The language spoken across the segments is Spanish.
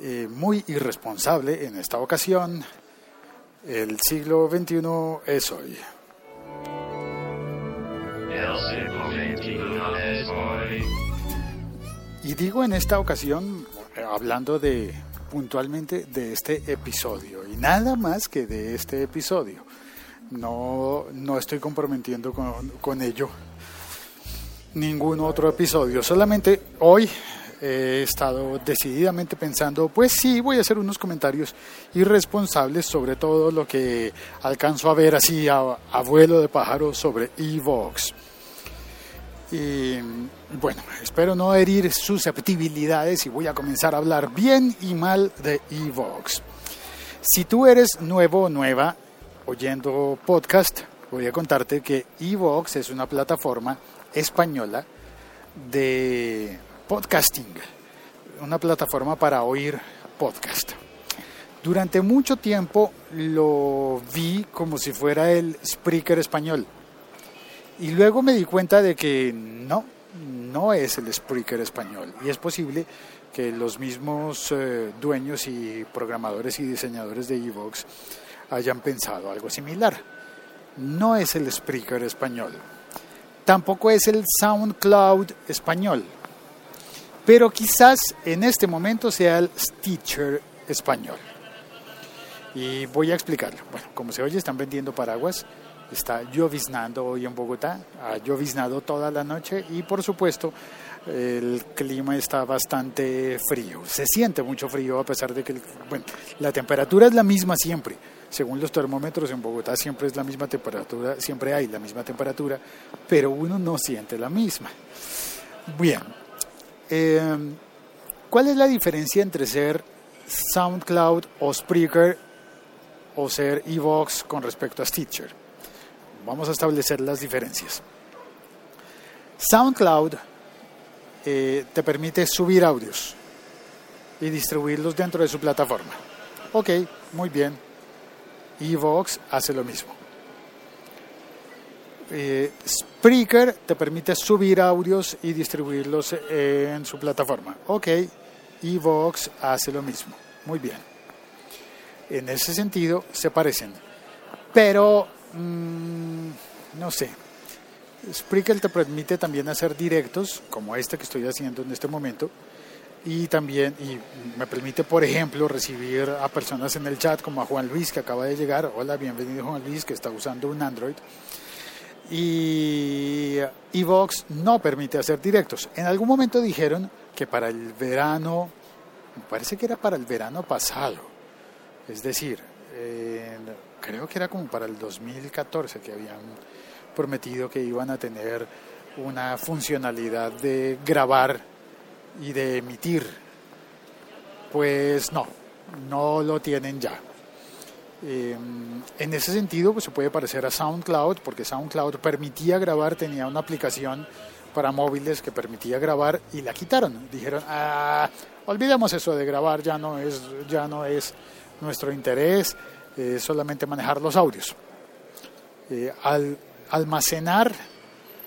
eh, muy irresponsable en esta ocasión. El siglo XXI es hoy. Y digo en esta ocasión, hablando de puntualmente de este episodio, y nada más que de este episodio. No, no estoy comprometiendo con, con ello ningún otro episodio, solamente hoy he estado decididamente pensando, pues sí, voy a hacer unos comentarios irresponsables sobre todo lo que alcanzo a ver así a, a vuelo de pájaro sobre Evox. Y bueno, espero no herir susceptibilidades y voy a comenzar a hablar bien y mal de Evox. Si tú eres nuevo o nueva oyendo podcast, voy a contarte que Evox es una plataforma española de podcasting, una plataforma para oír podcast. Durante mucho tiempo lo vi como si fuera el Spreaker español. Y luego me di cuenta de que no, no es el Spreaker español. Y es posible que los mismos eh, dueños y programadores y diseñadores de Evox hayan pensado algo similar. No es el Spreaker español. Tampoco es el SoundCloud español. Pero quizás en este momento sea el Stitcher español. Y voy a explicarlo. Bueno, como se oye, están vendiendo paraguas. Está lloviznando hoy en Bogotá. Ha lloviznado toda la noche y por supuesto el clima está bastante frío. Se siente mucho frío a pesar de que bueno, la temperatura es la misma siempre. Según los termómetros en Bogotá siempre es la misma temperatura, siempre hay la misma temperatura, pero uno no siente la misma. Bien, eh, ¿cuál es la diferencia entre ser SoundCloud o Spreaker o ser Evox con respecto a Stitcher? Vamos a establecer las diferencias. SoundCloud eh, te permite subir audios y distribuirlos dentro de su plataforma. Ok, muy bien. Evox hace lo mismo. Eh, Spreaker te permite subir audios y distribuirlos en su plataforma. Ok, Evox hace lo mismo. Muy bien. En ese sentido se parecen. Pero, mmm, no sé. Spreaker te permite también hacer directos, como este que estoy haciendo en este momento, y también y me permite, por ejemplo, recibir a personas en el chat, como a Juan Luis, que acaba de llegar. Hola, bienvenido Juan Luis, que está usando un Android. Y Evox no permite hacer directos. En algún momento dijeron que para el verano, me parece que era para el verano pasado, es decir, eh, creo que era como para el 2014 que habían prometido que iban a tener una funcionalidad de grabar y de emitir. Pues no, no lo tienen ya. Eh, en ese sentido, pues se puede parecer a SoundCloud, porque SoundCloud permitía grabar, tenía una aplicación para móviles que permitía grabar y la quitaron. Dijeron, ah, olvidemos eso de grabar, ya no es, ya no es nuestro interés, solamente manejar los audios. Eh, al almacenar,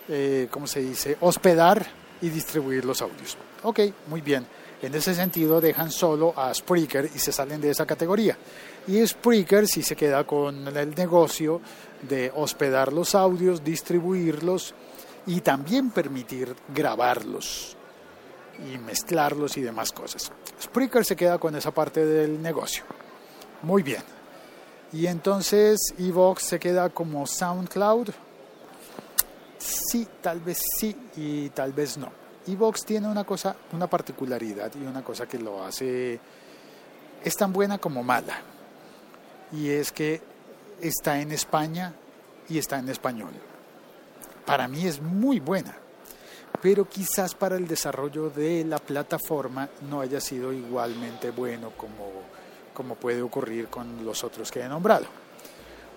eh, ¿cómo se dice? Hospedar y distribuir los audios. Ok, muy bien. En ese sentido dejan solo a Spreaker y se salen de esa categoría. Y Spreaker sí se queda con el negocio de hospedar los audios, distribuirlos y también permitir grabarlos y mezclarlos y demás cosas. Spreaker se queda con esa parte del negocio. Muy bien. Y entonces Evox se queda como SoundCloud. Sí, tal vez sí y tal vez no. Evox tiene una cosa, una particularidad y una cosa que lo hace es tan buena como mala. Y es que está en España y está en español. Para mí es muy buena, pero quizás para el desarrollo de la plataforma no haya sido igualmente bueno como, como puede ocurrir con los otros que he nombrado.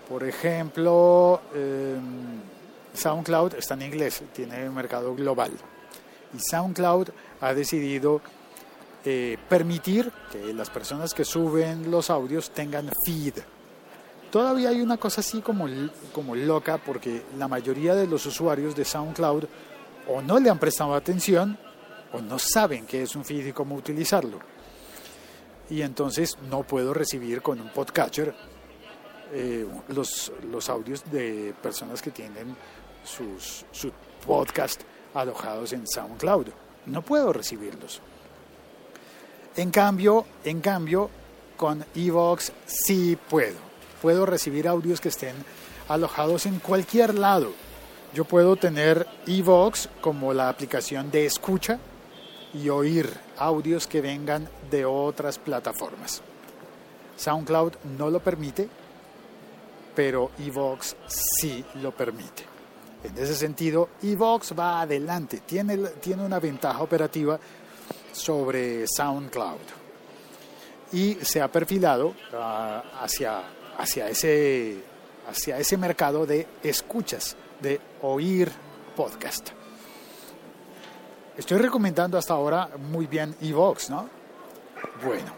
Por ejemplo, em, SoundCloud está en inglés, tiene mercado global. Y SoundCloud ha decidido eh, permitir que las personas que suben los audios tengan feed. Todavía hay una cosa así como, como loca porque la mayoría de los usuarios de SoundCloud o no le han prestado atención o no saben qué es un feed y cómo utilizarlo. Y entonces no puedo recibir con un podcatcher eh, los, los audios de personas que tienen sus, sus podcast alojados en SoundCloud. No puedo recibirlos. En cambio, en cambio, con Evox sí puedo. Puedo recibir audios que estén alojados en cualquier lado. Yo puedo tener Evox como la aplicación de escucha y oír audios que vengan de otras plataformas. SoundCloud no lo permite, pero Evox sí lo permite. En ese sentido, Evox va adelante, tiene, tiene una ventaja operativa sobre SoundCloud y se ha perfilado uh, hacia, hacia, ese, hacia ese mercado de escuchas, de oír podcast. Estoy recomendando hasta ahora muy bien Evox, ¿no? Bueno,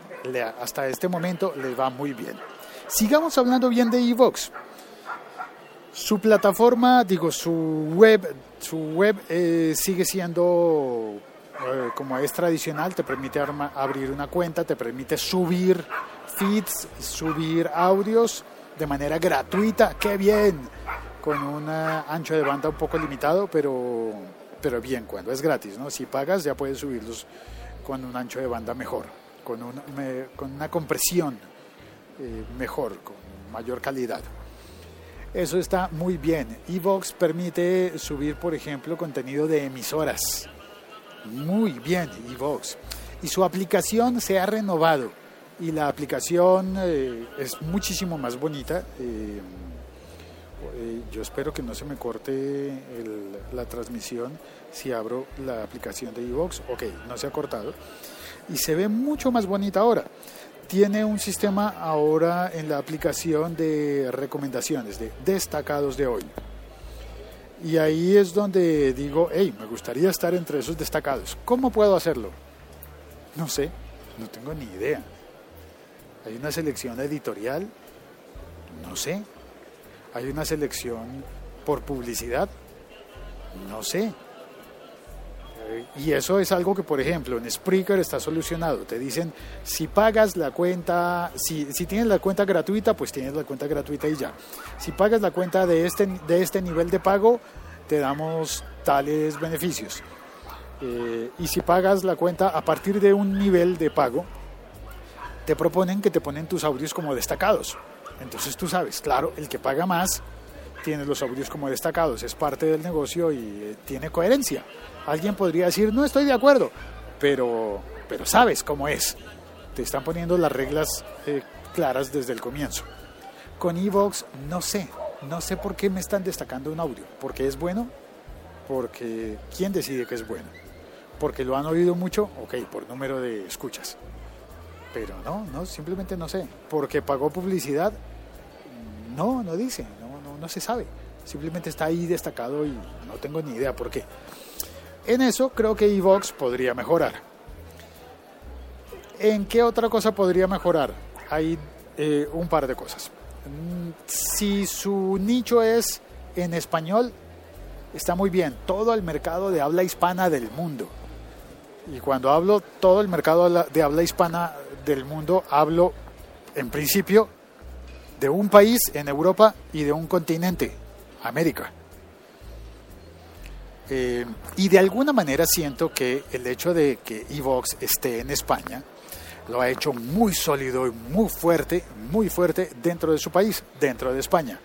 hasta este momento les va muy bien. Sigamos hablando bien de Evox. Su plataforma, digo, su web, su web eh, sigue siendo eh, como es tradicional, te permite abrir una cuenta, te permite subir feeds, subir audios de manera gratuita. ¡Qué bien! Con un ancho de banda un poco limitado, pero, pero bien, cuando es gratis, ¿no? Si pagas ya puedes subirlos con un ancho de banda mejor, con, con una compresión eh, mejor, con mayor calidad. Eso está muy bien. Evox permite subir, por ejemplo, contenido de emisoras. Muy bien, Evox. Y su aplicación se ha renovado. Y la aplicación eh, es muchísimo más bonita. Eh, eh, yo espero que no se me corte la transmisión si abro la aplicación de Evox. Ok, no se ha cortado. Y se ve mucho más bonita ahora tiene un sistema ahora en la aplicación de recomendaciones, de destacados de hoy. Y ahí es donde digo, hey, me gustaría estar entre esos destacados. ¿Cómo puedo hacerlo? No sé, no tengo ni idea. Hay una selección editorial, no sé. Hay una selección por publicidad, no sé. Y eso es algo que, por ejemplo, en Spreaker está solucionado. Te dicen, si pagas la cuenta, si, si tienes la cuenta gratuita, pues tienes la cuenta gratuita y ya. Si pagas la cuenta de este, de este nivel de pago, te damos tales beneficios. Eh, y si pagas la cuenta a partir de un nivel de pago, te proponen que te ponen tus audios como destacados. Entonces tú sabes, claro, el que paga más tiene los audios como destacados, es parte del negocio y eh, tiene coherencia. Alguien podría decir, no estoy de acuerdo, pero, pero sabes cómo es. Te están poniendo las reglas eh, claras desde el comienzo. Con Evox no sé, no sé por qué me están destacando un audio. ¿Porque es bueno? Porque ¿quién decide que es bueno? ¿Porque lo han oído mucho? Ok, por número de escuchas. Pero no, no, simplemente no sé. ¿Porque pagó publicidad? No, no dice, no, se sabe. Simplemente está ahí destacado y no tengo ni idea por qué. En eso creo que Evox podría mejorar. ¿En qué otra cosa podría mejorar? Hay eh, un par de cosas. Mm, si su nicho es en español, está muy bien. Todo el mercado de habla hispana del mundo. Y cuando hablo todo el mercado de habla hispana del mundo, hablo en principio de un país en Europa y de un continente, América. Eh, y de alguna manera siento que el hecho de que Evox esté en España lo ha hecho muy sólido y muy fuerte, muy fuerte dentro de su país, dentro de España.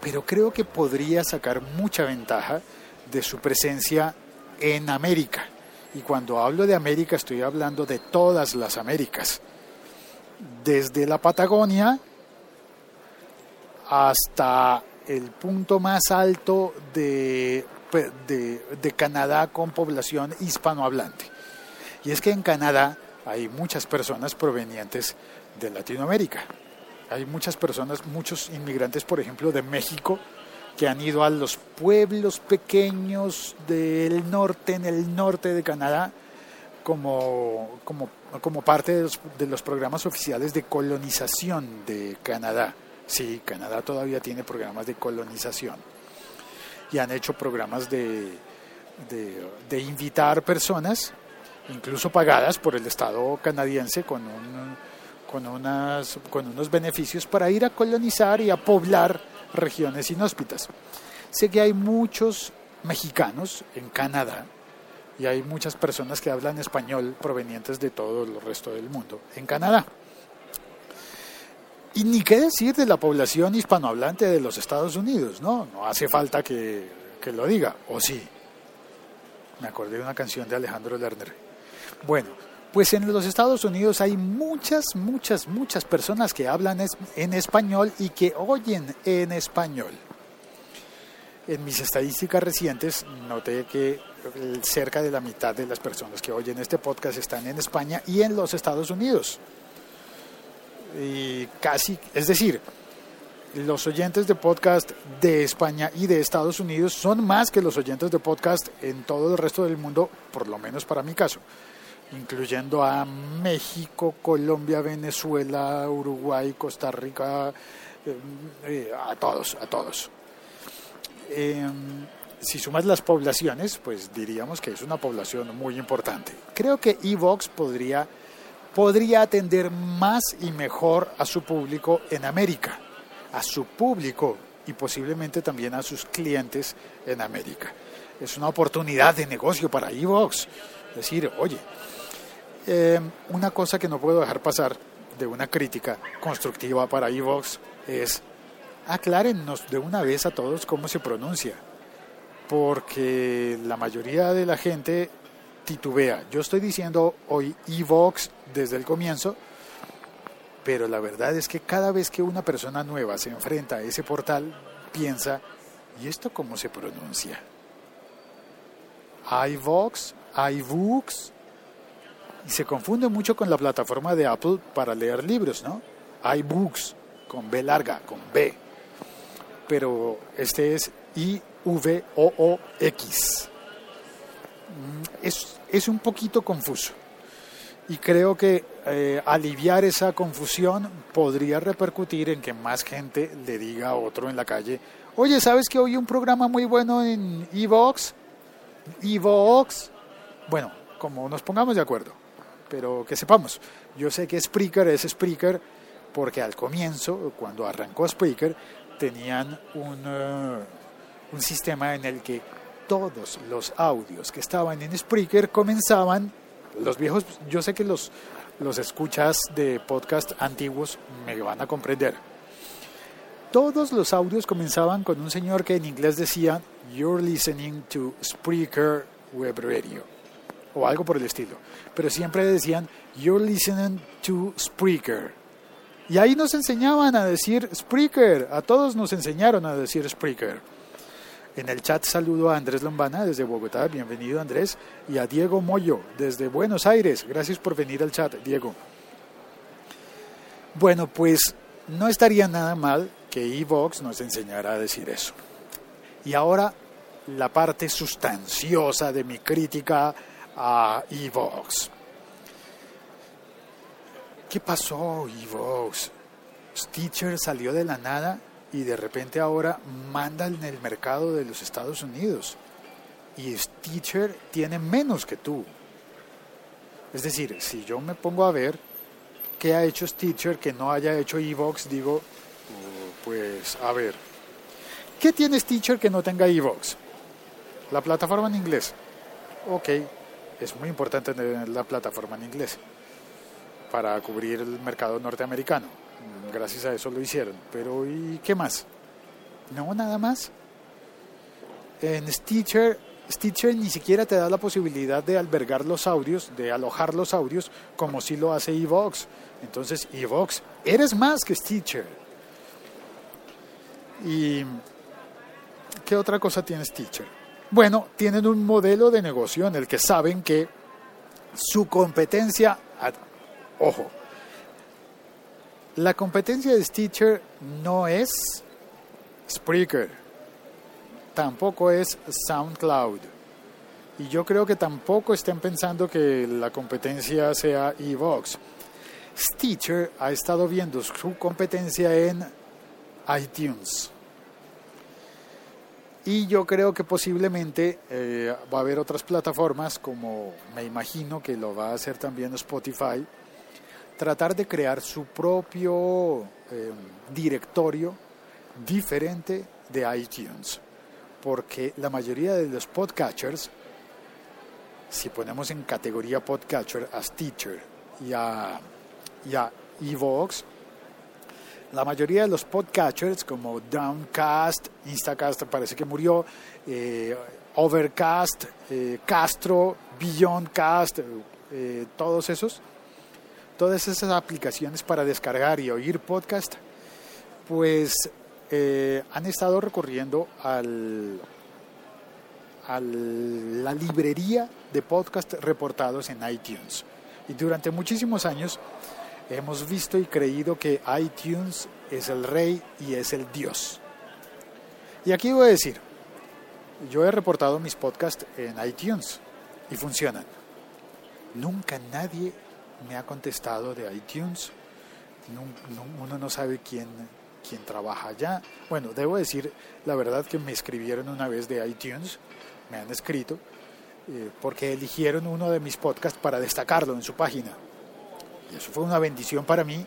Pero creo que podría sacar mucha ventaja de su presencia en América. Y cuando hablo de América estoy hablando de todas las Américas. Desde la Patagonia hasta el punto más alto de de, de Canadá con población hispanohablante. Y es que en Canadá hay muchas personas provenientes de Latinoamérica. Hay muchas personas, muchos inmigrantes, por ejemplo, de México, que han ido a los pueblos pequeños del norte, en el norte de Canadá, como, como, como parte de los, de los programas oficiales de colonización de Canadá. Sí, Canadá todavía tiene programas de colonización y han hecho programas de, de, invitar personas, incluso pagadas por el Estado canadiense, con, un, con, unas, con unos beneficios para ir a colonizar y a poblar regiones inhóspitas. Sé que hay muchos mexicanos en Canadá y hay muchas personas que hablan español provenientes de todo el resto del mundo en Canadá. Y ni qué decir de la población hispanohablante de los Estados Unidos, ¿no? No hace falta que, que lo diga, o sí. Me acordé de una canción de Alejandro Lerner. Bueno, pues en los Estados Unidos hay muchas, muchas, muchas personas que hablan en español y que oyen en español. En mis estadísticas recientes noté que cerca de la mitad de las personas que oyen este podcast están en España y en los Estados Unidos y casi, es decir, los oyentes de podcast de España y de Estados Unidos son más que los oyentes de podcast en todo el resto del mundo, por lo menos para mi caso, incluyendo a México, Colombia, Venezuela, Uruguay, Costa Rica, eh, eh, a todos, a todos. Em, si sumas las poblaciones, pues diríamos que es una población muy importante. Creo que Evox podría podría atender más y mejor a su público en América, a su público y posiblemente también a sus clientes en América. Es una oportunidad de negocio para Evox. Decir, oye, eh, una cosa que no puedo dejar pasar de una crítica constructiva para Evox es aclárennos de una vez a todos cómo se pronuncia, porque la mayoría de la gente titubea. Yo estoy diciendo hoy Evox desde el comienzo, pero la verdad es que cada vez que una persona nueva se enfrenta a ese portal, piensa, ¿y esto cómo se pronuncia? iVox, iBooks, y se confunde mucho con la plataforma de Apple para leer libros, ¿no? iBooks, con B larga, con B. Pero este es I-V-O-O-X. Mm, es, es un poquito confuso y creo que eh, aliviar esa confusión podría repercutir en que más gente le diga a otro en la calle, oye, ¿sabes que hoy un programa muy bueno en Evox? Evox. Bueno, como nos pongamos de acuerdo, pero que sepamos, yo sé que Spreaker es Spreaker porque al comienzo, cuando arrancó Spreaker, tenían un, eh, un sistema en el que todos los audios que estaban en Spreaker comenzaban los viejos, yo sé que los, los escuchas de podcast antiguos me van a comprender. Todos los audios comenzaban con un señor que en inglés decía, You're listening to Spreaker Web Radio, o algo por el estilo. Pero siempre decían, You're listening to Spreaker. Y ahí nos enseñaban a decir Spreaker, a todos nos enseñaron a decir Spreaker. En el chat saludo a Andrés Lombana desde Bogotá, bienvenido Andrés, y a Diego Moyo desde Buenos Aires. Gracias por venir al chat, Diego. Bueno, pues no estaría nada mal que Evox nos enseñara a decir eso. Y ahora la parte sustanciosa de mi crítica a Evox. ¿Qué pasó, Evox? Stitcher salió de la nada y de repente ahora manda en el mercado de los Estados Unidos y Stitcher tiene menos que tú. Es decir, si yo me pongo a ver qué ha hecho Stitcher que no haya hecho Evox, digo, oh, pues a ver, ¿qué tiene Stitcher que no tenga Evox? la plataforma en inglés. Ok, es muy importante tener la plataforma en inglés para cubrir el mercado norteamericano. Gracias a eso lo hicieron. Pero ¿y qué más? No, nada más. En Stitcher, Stitcher ni siquiera te da la posibilidad de albergar los audios, de alojar los audios, como si lo hace Evox. Entonces, Evox, eres más que Stitcher. ¿Y qué otra cosa tiene Stitcher? Bueno, tienen un modelo de negocio en el que saben que su competencia, ojo, la competencia de Stitcher no es Spreaker, tampoco es SoundCloud. Y yo creo que tampoco estén pensando que la competencia sea Evox. Stitcher ha estado viendo su competencia en iTunes. Y yo creo que posiblemente eh, va a haber otras plataformas, como me imagino que lo va a hacer también Spotify, tratar de crear su propio eh, directorio diferente de iTunes. Porque la mayoría de los podcatchers, si ponemos en categoría podcatcher a Stitcher y a, y a Evox, la mayoría de los podcatchers como Downcast, Instacast parece que murió, eh, Overcast, eh, Castro, Beyondcast, todos esos, todas esas aplicaciones para descargar y oír podcast, pues han estado recurriendo al, a la librería de podcast reportados en iTunes. Y durante muchísimos años hemos visto y creído que iTunes es el rey y es el dios. Y aquí voy a decir, yo he reportado mis podcasts en iTunes y funcionan. Nunca nadie me ha contestado de iTunes. Uno no sabe quién, quién trabaja allá. Bueno, debo decir la verdad que me escribieron una vez de iTunes, me han escrito, eh, porque eligieron uno de mis podcasts para destacarlo en su página. Y eso fue una bendición para mí,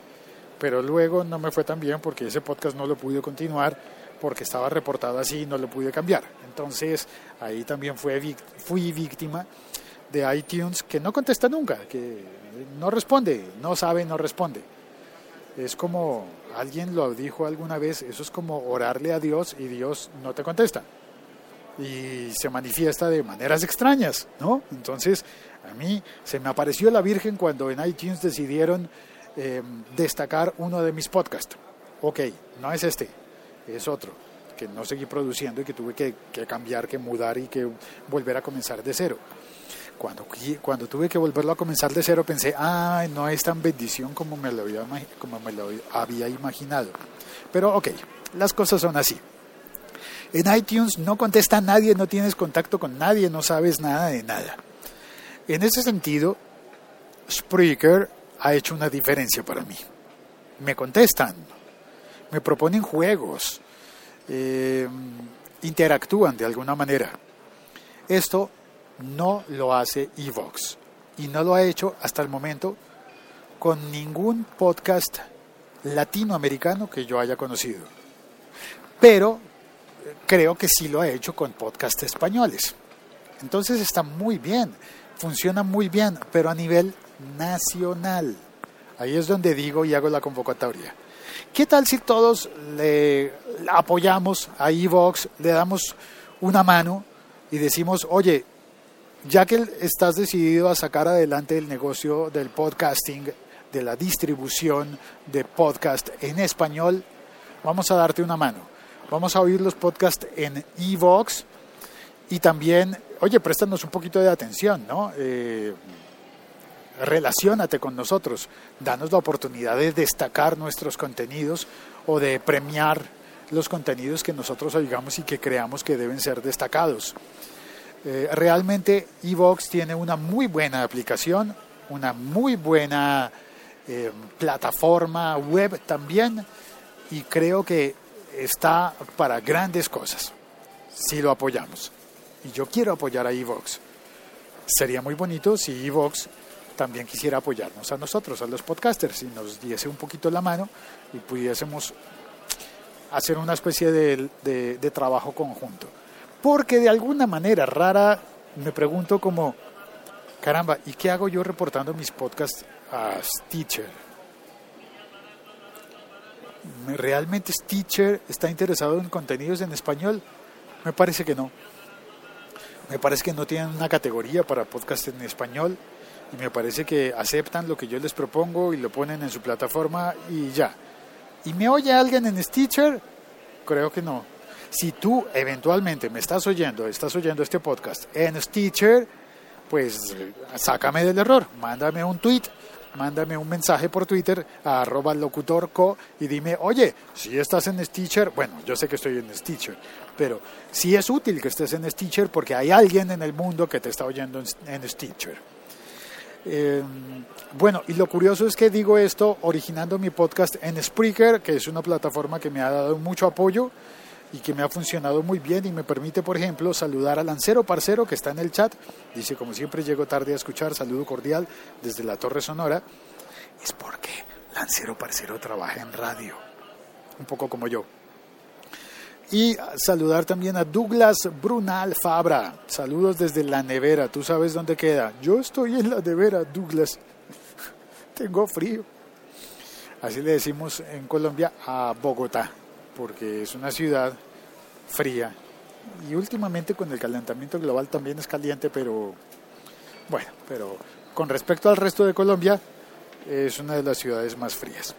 pero luego no me fue tan bien porque ese podcast no lo pude continuar porque estaba reportado así y no lo pude cambiar. Entonces ahí también fue, fui víctima de iTunes que no contesta nunca, que no responde, no sabe, no responde. Es como alguien lo dijo alguna vez, eso es como orarle a Dios y Dios no te contesta. Y se manifiesta de maneras extrañas, ¿no? Entonces, a mí se me apareció la Virgen cuando en iTunes decidieron em, destacar uno de mis podcasts. Ok, no es este, es otro, que no seguí produciendo y que tuve que, cambiar, que mudar y que volver a comenzar de cero. Cuando, cuando tuve que volverlo a comenzar de cero pensé, ah, no es tan bendición como me lo había, como me lo había imaginado. Pero ok, las cosas son así. En iTunes no contesta nadie, no tienes contacto con nadie, no sabes nada de nada. En ese sentido, Spreaker ha hecho una diferencia para mí. Me contestan, me proponen juegos, eh, interactúan de alguna manera. Esto no lo hace Evox y no lo ha hecho hasta el momento con ningún podcast latinoamericano que yo haya conocido. Pero creo que sí lo ha hecho con podcasts españoles. Entonces está muy bien funciona muy bien, pero a nivel nacional. Ahí es donde digo y hago la convocatoria. ¿Qué tal si todos le apoyamos a Evox, le damos una mano y decimos, oye, ya que estás decidido a sacar adelante el negocio del podcasting, de la distribución de podcast en español, vamos a darte una mano. Vamos a oír los podcasts en Evox y también oye, préstanos un poquito de atención, ¿no? Eh, relaciónate con nosotros, danos la oportunidad de destacar nuestros contenidos o de premiar los contenidos que nosotros oigamos y que creamos que deben ser destacados. Eh, realmente Evox tiene una muy buena aplicación, una muy buena eh, plataforma web también y creo que está para grandes cosas si lo apoyamos y yo quiero apoyar a Evox. Sería muy bonito si Evox también quisiera apoyarnos a nosotros, a los podcasters, y nos diese un poquito la mano y pudiésemos hacer una especie de, de, trabajo conjunto. Porque de alguna manera rara me pregunto como, caramba, ¿y qué hago yo reportando mis podcasts a Stitcher? ¿Realmente Stitcher está interesado en contenidos en español? Me parece que no. Me parece que no tienen una categoría para podcast en español y me parece que aceptan lo que yo les propongo y lo ponen en su plataforma y ya. ¿Y me oye alguien en Stitcher? Creo que no. Si tú eventualmente me estás oyendo, estás oyendo este podcast en Stitcher, pues sácame del error, mándame un tweet, mándame un mensaje por Twitter a arroba locutorco y dime, oye, si estás en Stitcher, bueno, yo sé que estoy en Stitcher, pero sí es útil que estés en Stitcher porque hay alguien en el mundo que te está oyendo en, Stitcher. Eh, bueno, y lo curioso es que digo esto originando mi podcast en Spreaker, que es una plataforma que me ha dado mucho apoyo y que me ha funcionado muy bien y me permite, por ejemplo, saludar a Lancero Parcero que está en el chat. Dice, como siempre llego tarde a escuchar, saludo cordial desde la Torre Sonora. Es porque Lancero Parcero trabaja en radio, un poco como yo. Y saludar también a Douglas Brunal Fabra. Saludos desde la nevera. ¿Tú sabes dónde queda? Yo estoy en la nevera, Douglas. Tengo frío. Así le decimos en Colombia a Bogotá porque es una ciudad fría y últimamente con el calentamiento global también es caliente, pero bueno, pero con respecto al resto de Colombia es una de las ciudades más frías.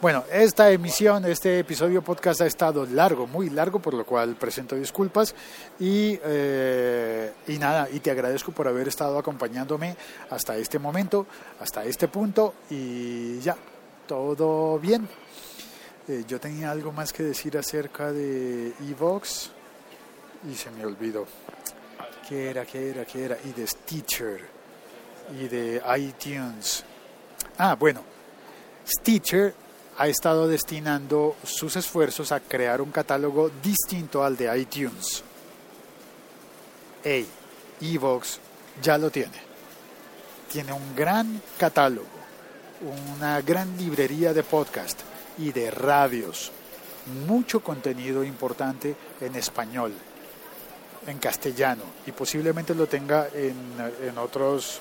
Bueno, esta emisión, este episodio podcast ha estado largo, muy largo, por lo cual presento disculpas y, eh, y nada, y te agradezco por haber estado acompañándome hasta este momento, hasta este punto y ya, todo bien. Eh, yo tenía algo más que decir acerca de Evox y se me olvidó. ¿Qué era, qué era, qué era? Y de Stitcher y de iTunes. Ah, bueno, Stitcher ha estado destinando sus esfuerzos a crear un catálogo distinto al de iTunes. Hey, Evox ya lo tiene. Tiene un gran catálogo, una gran librería de podcast y de radios. Mucho contenido importante en español, en castellano y posiblemente lo tenga en, en, otros,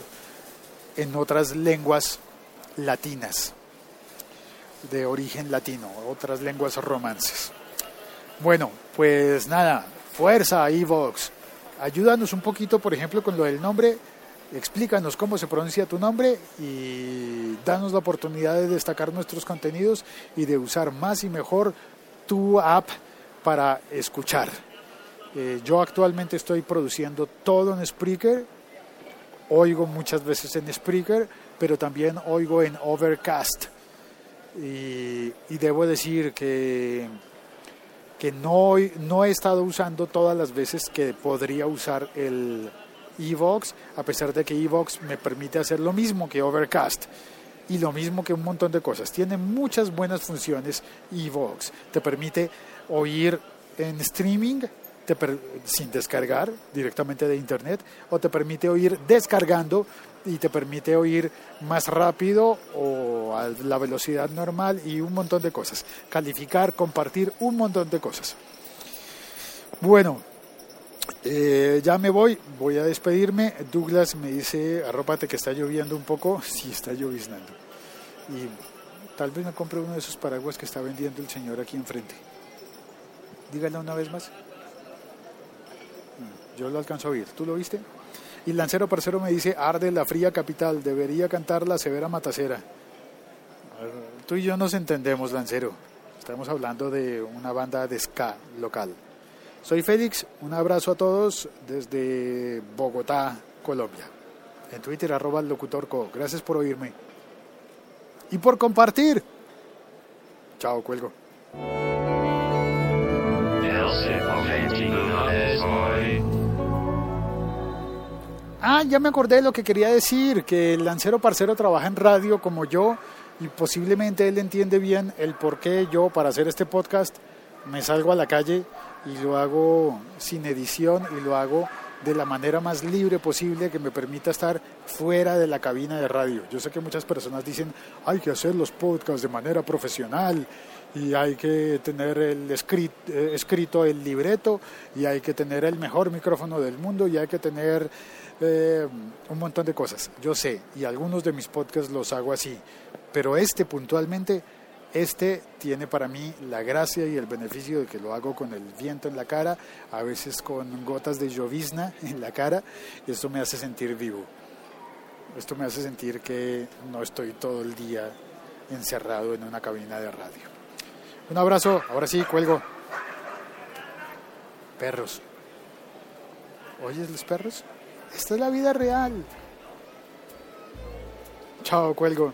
en otras lenguas latinas, de origen latino, otras lenguas romances. Bueno, pues nada, fuerza Evox. Ayúdanos un poquito, por ejemplo, con lo del nombre explícanos cómo se pronuncia tu nombre y danos la oportunidad de destacar nuestros contenidos y de usar más y mejor tu app para escuchar. Eh, yo actualmente estoy produciendo todo en Spreaker, oigo muchas veces en Spreaker, pero también oigo en Overcast. Y, y debo decir que, que no, no he estado usando todas las veces que podría usar el, Evox, a pesar de que Evox me permite hacer lo mismo que Overcast y lo mismo que un montón de cosas. Tiene muchas buenas funciones Evox. Te permite oír en streaming sin descargar directamente de internet o te permite oír descargando y te permite oír más rápido o a la velocidad normal y un montón de cosas. Calificar, compartir, un montón de cosas. Bueno, eh, ya me voy, voy a despedirme. Douglas me dice, arrópate que está lloviendo un poco. Sí, está lloviznando. Y tal vez me compre uno de esos paraguas que está vendiendo el señor aquí enfrente. Dígale una vez más. Mm, yo lo alcanzo a oír. ¿Tú lo viste? Y Lancero Parcero me dice, arde la fría capital, debería cantar la severa matacera. Tú y yo nos entendemos, Lancero. Estamos hablando de una banda de ska local. Soy Félix, un abrazo a todos desde Bogotá, Colombia. En Twitter, arroba locutorco. Gracias por oírme. Y por compartir. Chao, cuelgo. Ah, ya me acordé de lo que quería decir, que el lancero parcero trabaja en radio como yo y posiblemente él entiende bien el por qué yo para hacer este podcast me salgo a la calle y lo hago sin edición y lo hago de la manera más libre posible que me permita estar fuera de la cabina de radio. Yo sé que muchas personas dicen, hay que hacer los podcasts de manera profesional y hay que tener el escrito, eh, escrito el libreto y hay que tener el mejor micrófono del mundo y hay que tener eh, un montón de cosas. Yo sé, y algunos de mis podcasts los hago así, pero este puntualmente, este tiene para mí la gracia y el beneficio de que lo hago con el viento en la cara, a veces con gotas de llovizna en la cara, esto me hace sentir vivo. Esto me hace sentir que no estoy todo el día encerrado en una cabina de radio. Un abrazo, ahora sí, cuelgo. Perros. ¿Oyes los perros? Esta es la vida real. Chao, cuelgo.